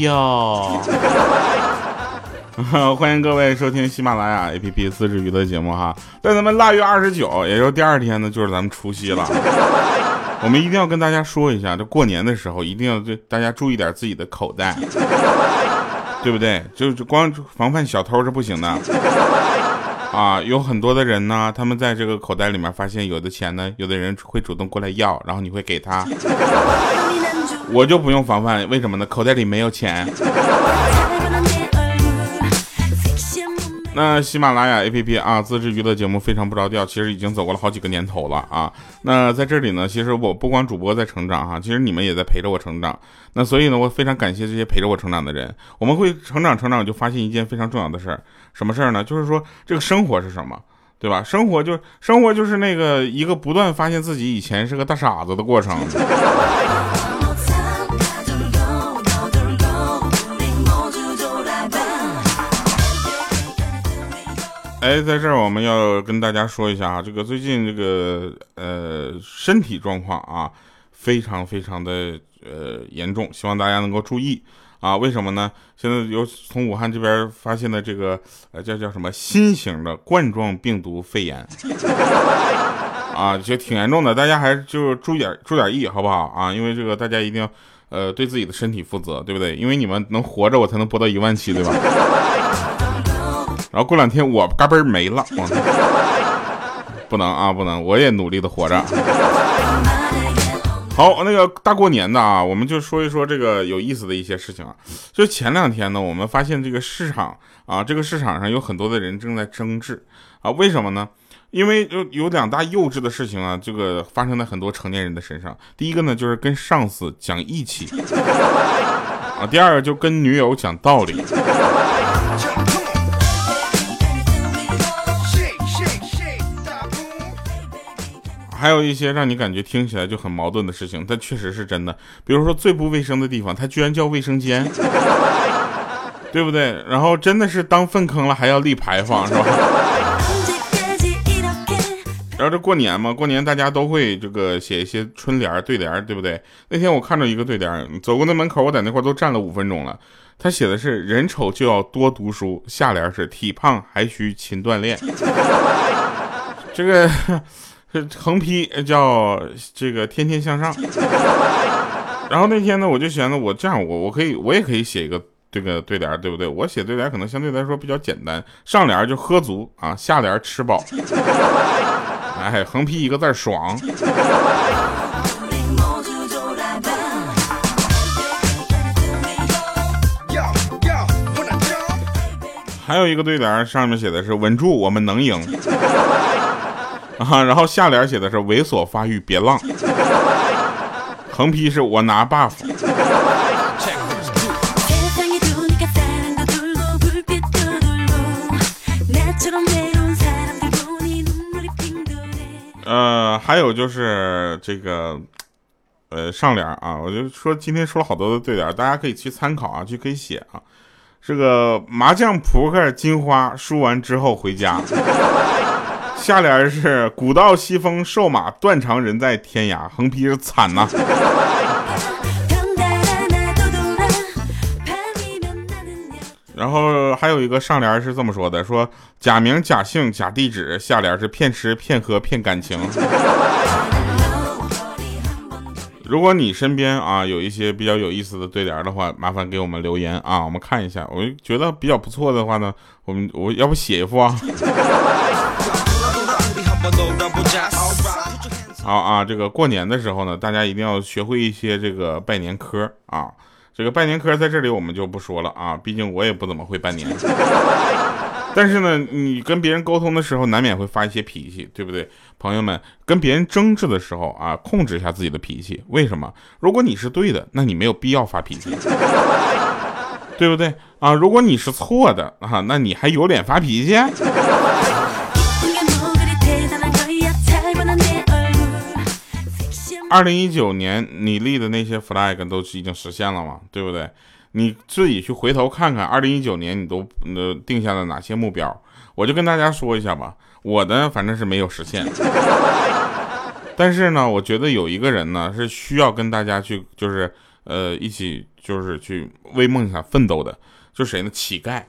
要。欢迎各位收听喜马拉雅 APP 自制娱乐节目哈，在咱们腊月二十九，也就是第二天呢，就是咱们除夕了。我们一定要跟大家说一下，这过年的时候一定要对大家注意点自己的口袋，对不对？就就光防范小偷是不行的啊！有很多的人呢，他们在这个口袋里面发现有的钱呢，有的人会主动过来要，然后你会给他。我就不用防范，为什么呢？口袋里没有钱。那喜马拉雅 APP 啊，自制娱乐节目非常不着调，其实已经走过了好几个年头了啊。那在这里呢，其实我不光主播在成长哈，其实你们也在陪着我成长。那所以呢，我非常感谢这些陪着我成长的人。我们会成长成长，就发现一件非常重要的事儿，什么事儿呢？就是说这个生活是什么，对吧？生活就生活就是那个一个不断发现自己以前是个大傻子的过程。哎，在这儿我们要跟大家说一下啊，这个最近这个呃身体状况啊，非常非常的呃严重，希望大家能够注意啊。为什么呢？现在有从武汉这边发现的这个呃叫叫什么新型的冠状病毒肺炎啊，就挺严重的，大家还是就注点注点意，好不好啊？因为这个大家一定要呃对自己的身体负责，对不对？因为你们能活着，我才能播到一万期，对吧？然后过两天我嘎嘣没了，不能啊，不能，我也努力的活着。好，那个大过年的啊，我们就说一说这个有意思的一些事情啊。就前两天呢，我们发现这个市场啊，这个市场上有很多的人正在争执啊，为什么呢？因为有有两大幼稚的事情啊，这个发生在很多成年人的身上。第一个呢，就是跟上司讲义气啊；第二个就跟女友讲道理。还有一些让你感觉听起来就很矛盾的事情，但确实是真的。比如说最不卫生的地方，它居然叫卫生间，对不对？然后真的是当粪坑了还要立牌坊，是吧？然后这过年嘛，过年大家都会这个写一些春联对联，对不对？那天我看到一个对联，走过那门口，我在那块都站了五分钟了。他写的是人丑就要多读书，下联是体胖还需勤锻炼。这个。是 横批叫这个天天向上，然后那天呢，我就想着我这样，我我可以我也可以写一个这个对联，对不对？我写对联可能相对来说比较简单，上联就喝足啊，下联吃饱，哎，横批一个字爽。还有一个对联上面写的是稳住，我们能赢。啊，然后下联写的是猥琐发育别浪，横批是我拿 buff。呃，还有就是这个，呃，上联啊，我就说今天说了好多的对联，大家可以去参考啊，去可以写啊。这个麻将扑克金花输完之后回家。下联是古道西风瘦马断肠人在天涯，横批是惨呐。然后还有一个上联是这么说的：说假名假姓假地址，下联是骗吃骗喝骗感情。如果你身边啊有一些比较有意思的对联的话，麻烦给我们留言啊，我们看一下。我觉得比较不错的话呢，我们我要不写一副啊。好啊，这个过年的时候呢，大家一定要学会一些这个拜年科啊。这个拜年科在这里我们就不说了啊，毕竟我也不怎么会拜年。但是呢，你跟别人沟通的时候，难免会发一些脾气，对不对？朋友们，跟别人争执的时候啊，控制一下自己的脾气。为什么？如果你是对的，那你没有必要发脾气，对不对啊？如果你是错的啊，那你还有脸发脾气？二零一九年你立的那些 flag 都已经实现了吗？对不对？你自己去回头看看，二零一九年你都呃定下了哪些目标？我就跟大家说一下吧，我的反正是没有实现。但是呢，我觉得有一个人呢是需要跟大家去，就是呃一起就是去为梦想奋斗的，就谁呢？乞丐。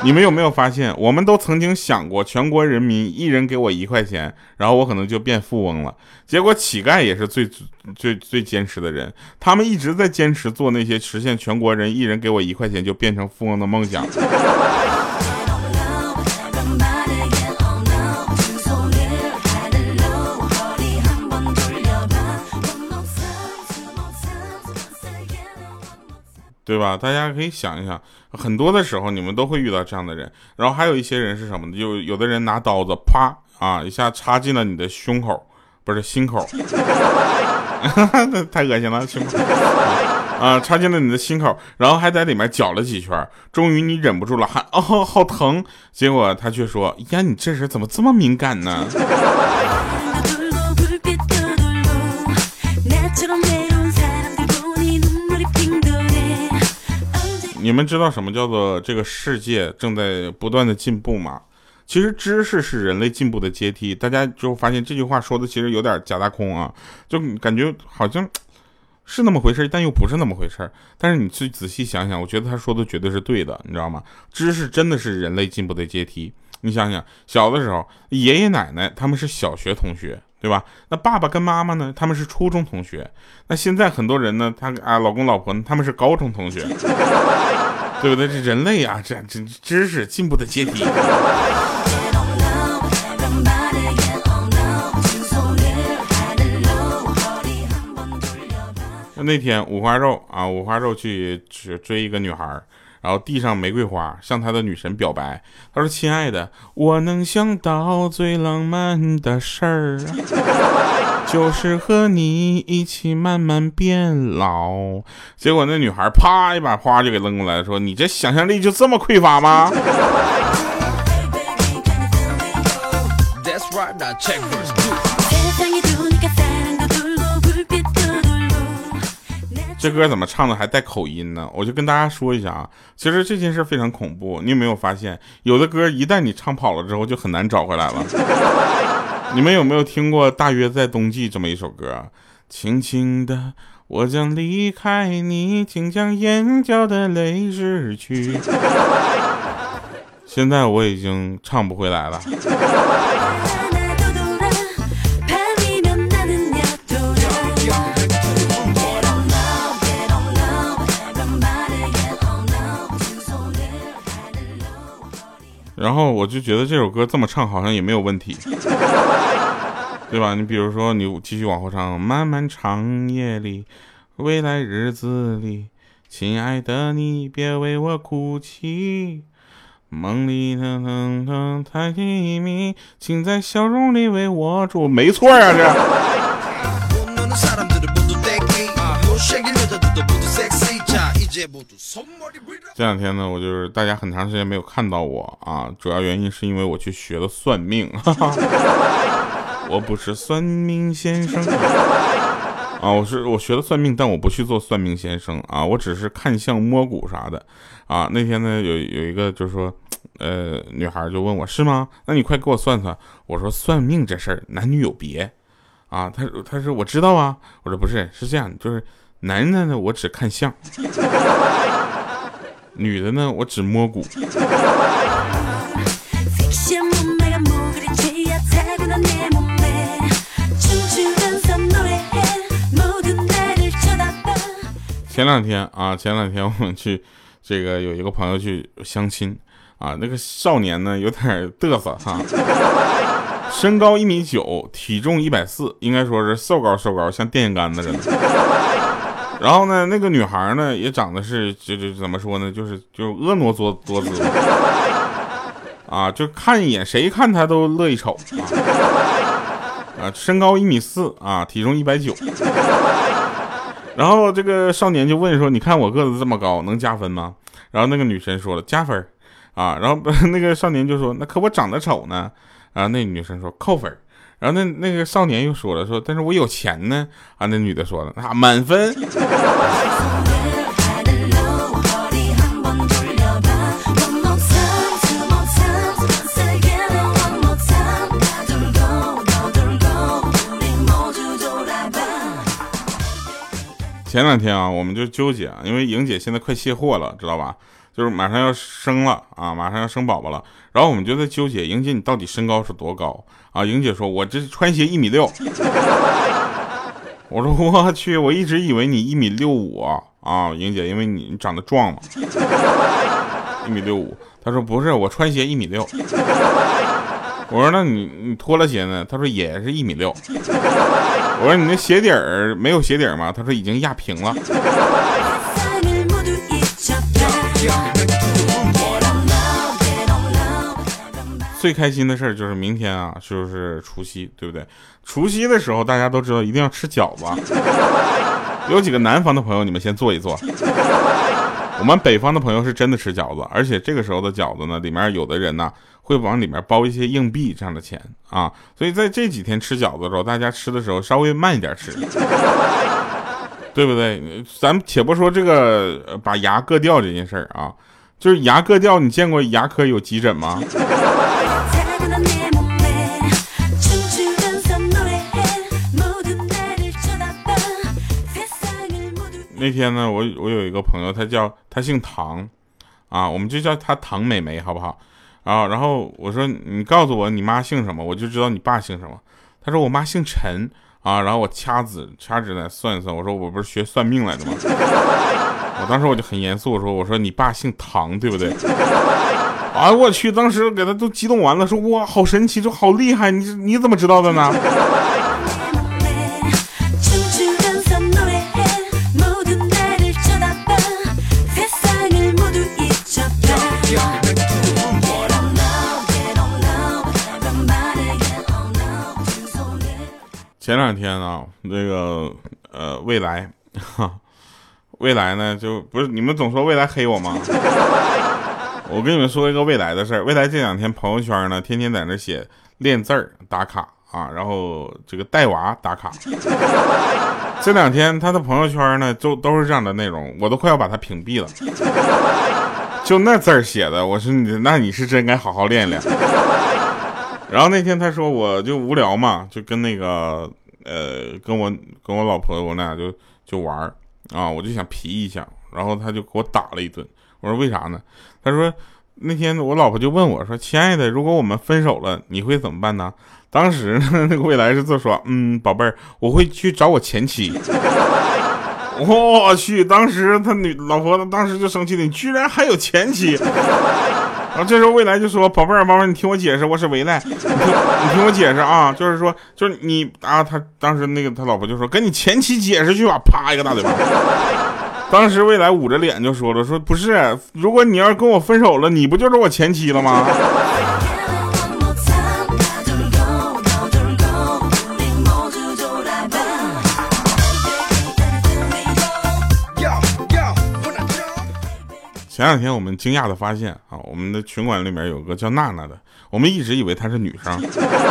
你们有没有发现，我们都曾经想过，全国人民一人给我一块钱，然后我可能就变富翁了。结果乞丐也是最最最坚持的人，他们一直在坚持做那些实现全国人一人给我一块钱就变成富翁的梦想。对吧？大家可以想一想，很多的时候你们都会遇到这样的人。然后还有一些人是什么呢？就有的人拿刀子啪啊一下插进了你的胸口，不是心口，太恶心了，胸口啊插进了你的心口，然后还在里面搅了几圈，终于你忍不住了，喊哦好疼。结果他却说呀你这人怎么这么敏感呢？你们知道什么叫做这个世界正在不断的进步吗？其实知识是人类进步的阶梯。大家就发现这句话说的其实有点假大空啊，就感觉好像是那么回事，但又不是那么回事。但是你去仔细想想，我觉得他说的绝对是对的，你知道吗？知识真的是人类进步的阶梯。你想想，小的时候爷爷奶奶他们是小学同学。对吧？那爸爸跟妈妈呢？他们是初中同学。那现在很多人呢，他啊，老公老婆他们是高中同学，对不对？这人类啊，这这知识进步的阶梯。那天五花肉啊，五花肉去追一个女孩。然后递上玫瑰花，向他的女神表白。他说：“亲爱的，我能想到最浪漫的事儿，就是和你一起慢慢变老。”结果那女孩啪一把花就给扔过来了，说：“你这想象力就这么匮乏吗？”这歌怎么唱的还带口音呢？我就跟大家说一下啊，其实这件事非常恐怖。你有没有发现，有的歌一旦你唱跑了之后，就很难找回来了？你们有没有听过《大约在冬季》这么一首歌？轻轻的，我将离开你，请将眼角的泪拭去。现在我已经唱不回来了。然后我就觉得这首歌这么唱好像也没有问题，对吧？你比如说，你继续往后唱，漫漫长夜里，未来日子里，亲爱的你别为我哭泣，梦里的灯灯太甜蜜，请在笑容里为我祝，没错啊，这。这两天呢，我就是大家很长时间没有看到我啊，主要原因是因为我去学了算命。我不是算命先生 啊，我是我学了算命，但我不去做算命先生啊，我只是看相摸骨啥的啊。那天呢，有有一个就是说，呃，女孩就问我是吗？那你快给我算算。我说算命这事儿男女有别啊。他他说我知道啊。我说不是，是这样，就是。男的呢，我只看相；女的呢，我只摸骨。前两天啊，前两天我们去这个有一个朋友去相亲啊，那个少年呢有点嘚瑟哈，身高一米九，体重一百四，应该说是瘦高瘦高，像电线杆子似的。然后呢，那个女孩呢也长得是，就就怎么说呢，就是就婀娜多多姿，啊，就看一眼谁看她都乐意瞅啊，啊，身高一米四啊，体重一百九，然后这个少年就问说：“你看我个子这么高，能加分吗？”然后那个女生说了：“加分。”啊，然后 那个少年就说：“那可我长得丑呢。”然后那女生说：“扣分。”然后那那个少年又说了说，但是我有钱呢啊！那女的说了啊，满分。前两天啊，我们就纠结啊，因为莹姐现在快卸货了，知道吧？就是马上要生了啊，马上要生宝宝了。然后我们就在纠结，莹姐你到底身高是多高啊？莹姐说，我这穿鞋一米六。我说我去，我一直以为你一米六五啊，莹姐，因为你长得壮嘛，一米六五。她说不是，我穿鞋一米六。我说那你你脱了鞋呢？她说也是一米六。我说你那鞋底儿没有鞋底儿吗？她说已经压平了。最开心的事儿就是明天啊，就是除夕，对不对？除夕的时候，大家都知道一定要吃饺子。有几个南方的朋友，你们先坐一坐。我们北方的朋友是真的吃饺子，而且这个时候的饺子呢，里面有的人呢会往里面包一些硬币这样的钱啊。所以在这几天吃饺子的时候，大家吃的时候稍微慢一点吃，对不对？咱且不说这个把牙硌掉这件事儿啊，就是牙硌掉，你见过牙科有急诊吗？那天呢，我我有一个朋友，他叫他姓唐，啊，我们就叫他唐美眉，好不好？啊，然后我说你告诉我你妈姓什么，我就知道你爸姓什么。他说我妈姓陈，啊，然后我掐指掐指来算一算，我说我不是学算命来的吗？我当时我就很严肃，我说我说你爸姓唐，对不对？啊，我去，当时给他都激动完了，说哇，好神奇，就好厉害，你你怎么知道的呢？前两天啊，那个呃，未来，未来呢，就不是你们总说未来黑我吗？我跟你们说一个未来的事儿。未来这两天朋友圈呢，天天在那写练字儿打卡啊，然后这个带娃打卡。这两天他的朋友圈呢，都都是这样的内容，我都快要把他屏蔽了。就那字儿写的，我说你那你是真该好好练练。然后那天他说我就无聊嘛，就跟那个。呃，跟我跟我老婆，我俩就就玩儿啊，我就想皮一下，然后他就给我打了一顿。我说为啥呢？他说那天我老婆就问我说：“亲爱的，如果我们分手了，你会怎么办呢？”当时那个未来是这么说：“嗯，宝贝儿，我会去找我前妻。” 我去，当时他女老婆当时就生气了，你居然还有前妻。这时候未来就说：“宝贝儿，宝贝儿，你听我解释，我是未来，你听你听我解释啊，就是说，就是你啊，他当时那个他老婆就说，跟你前妻解释去吧，啪一个大嘴巴。当时未来捂着脸就说了，说不是，如果你要是跟我分手了，你不就是我前妻了吗？”前两天我们惊讶的发现啊，我们的群管里面有个叫娜娜的，我们一直以为她是女生。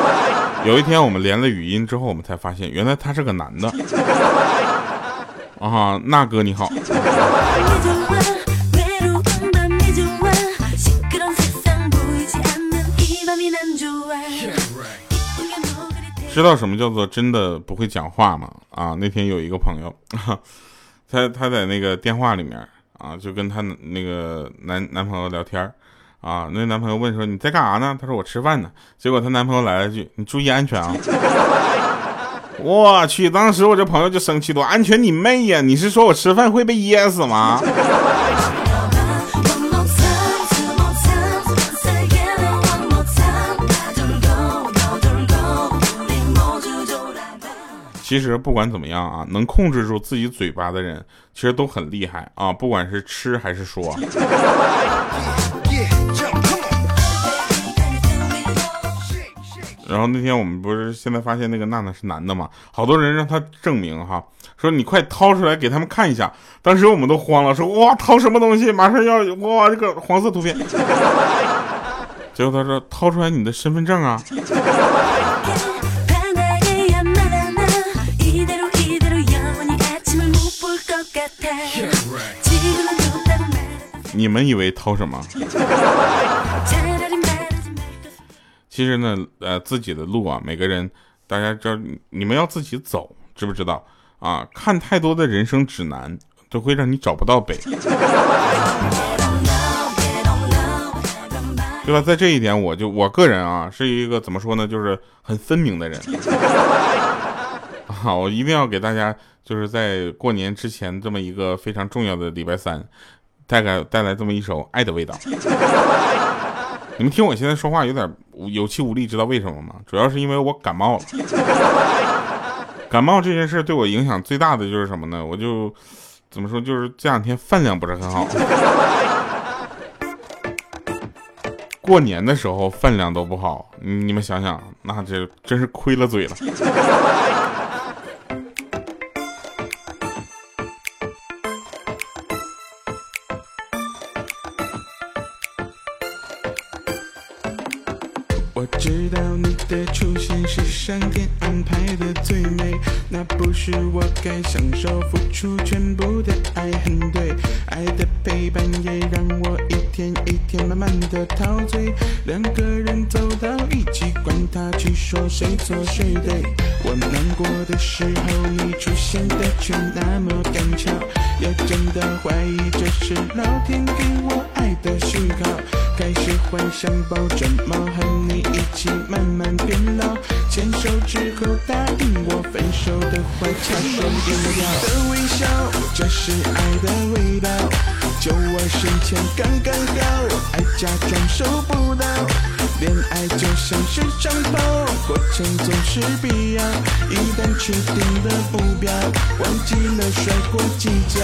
有一天我们连了语音之后，我们才发现原来他是个男的。啊，娜哥你好。知道什么叫做真的不会讲话吗？啊，那天有一个朋友，他他在那个电话里面。啊，就跟她那个男男朋友聊天啊，那男朋友问说你在干啥呢？她说我吃饭呢。结果她男朋友来了句你注意安全啊！我去，当时我这朋友就生气了，安全你妹呀！你是说我吃饭会被噎死吗？其实不管怎么样啊，能控制住自己嘴巴的人，其实都很厉害啊。不管是吃还是说。然后那天我们不是现在发现那个娜娜是男的嘛？好多人让他证明哈，说你快掏出来给他们看一下。当时我们都慌了，说哇掏什么东西？马上要哇这个黄色图片。结果他说掏出来你的身份证啊。你们以为掏什么？其实呢，呃，自己的路啊，每个人，大家知道，你们要自己走，知不知道啊，看太多的人生指南都会让你找不到北，对吧？在这一点，我就我个人啊，是一个怎么说呢，就是很分明的人。好，我一定要给大家，就是在过年之前这么一个非常重要的礼拜三，带来带来这么一首《爱的味道》。你们听我现在说话有点有气无力，知道为什么吗？主要是因为我感冒了。感冒这件事对我影响最大的就是什么呢？我就怎么说，就是这两天饭量不是很好。过年的时候饭量都不好，你们想想，那这真是亏了嘴了。闪电。安排的最美，那不是我该享受付出全部的爱，很对。爱的陪伴也让我一天一天慢慢的陶醉，两个人走到一起，管他去说谁错谁对。我难过的时候，你出现的却那么刚巧，也真的怀疑这是老天给我爱的讯号。开始幻想抱着猫和你一起慢慢变老，牵手之后答应我分手的话，掐双眼的微笑，这是爱的味道。就我身前刚刚好，爱假装收不到，恋爱就像是长跑，过程总是必要。一旦确定的目标，忘记了摔过几跤。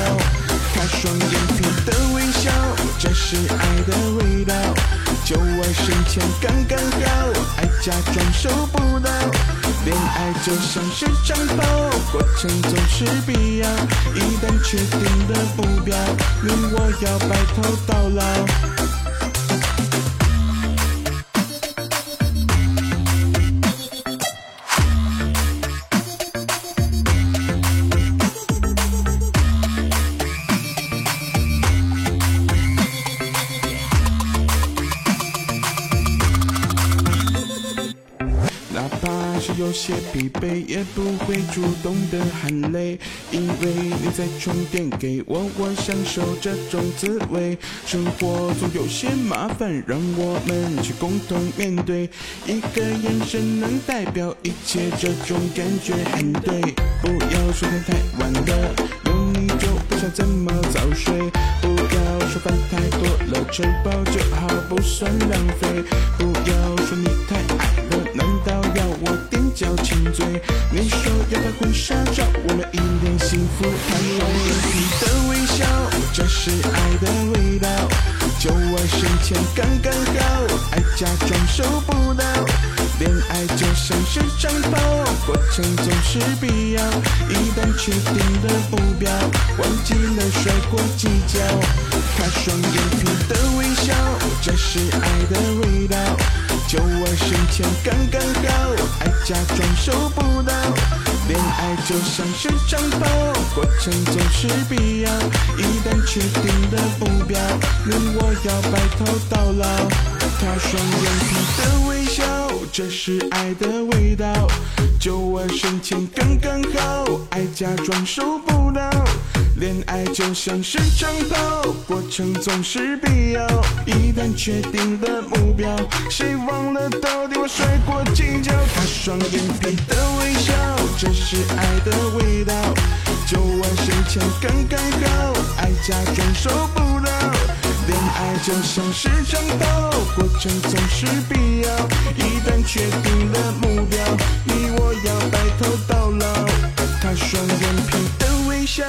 他双眼皮的微笑，这是爱的味道。就我身前刚刚好，爱假装收不到。恋爱就像是战斗，过程总是必要。一旦确定了目标，你我要白头到老。疲惫，也不会主动的喊累，因为你在充电给我，我享受这种滋味。生活总有些麻烦，让我们去共同面对。一个眼神能代表一切，这种感觉很对。不要说天太晚了，有你就不想怎么早睡。不要说饭太多了，吃饱就好，不算浪费。不要说你太矮了，难道要我？叫亲嘴，你说要拍婚纱照，我们一脸幸福，看我甜蜜的微笑，这是爱的味道。就我身前刚刚好，爱假装收不到。恋爱就像是长跑，过程总是必要。一旦确定的目标，忘记了摔过几跤。他双眼皮的微笑，这是爱的味道。就我身前刚刚好，爱假装收不到。恋爱就像是长跑，过程总是必要。一旦确定的目标，你我要白头到老。他双眼皮的微，这是爱的味道。就我身前刚刚好，爱假装收不到。恋爱就像是长跑，过程总是必要。一旦确定了目标，谁忘了到底我摔过几跤？他双眼皮的微笑，这是爱的味道。就我身前刚刚好，爱假装收不到。爱就像是战斗，过程总是必要。一旦确定了目标，你我要白头到老。他双眼皮的微笑。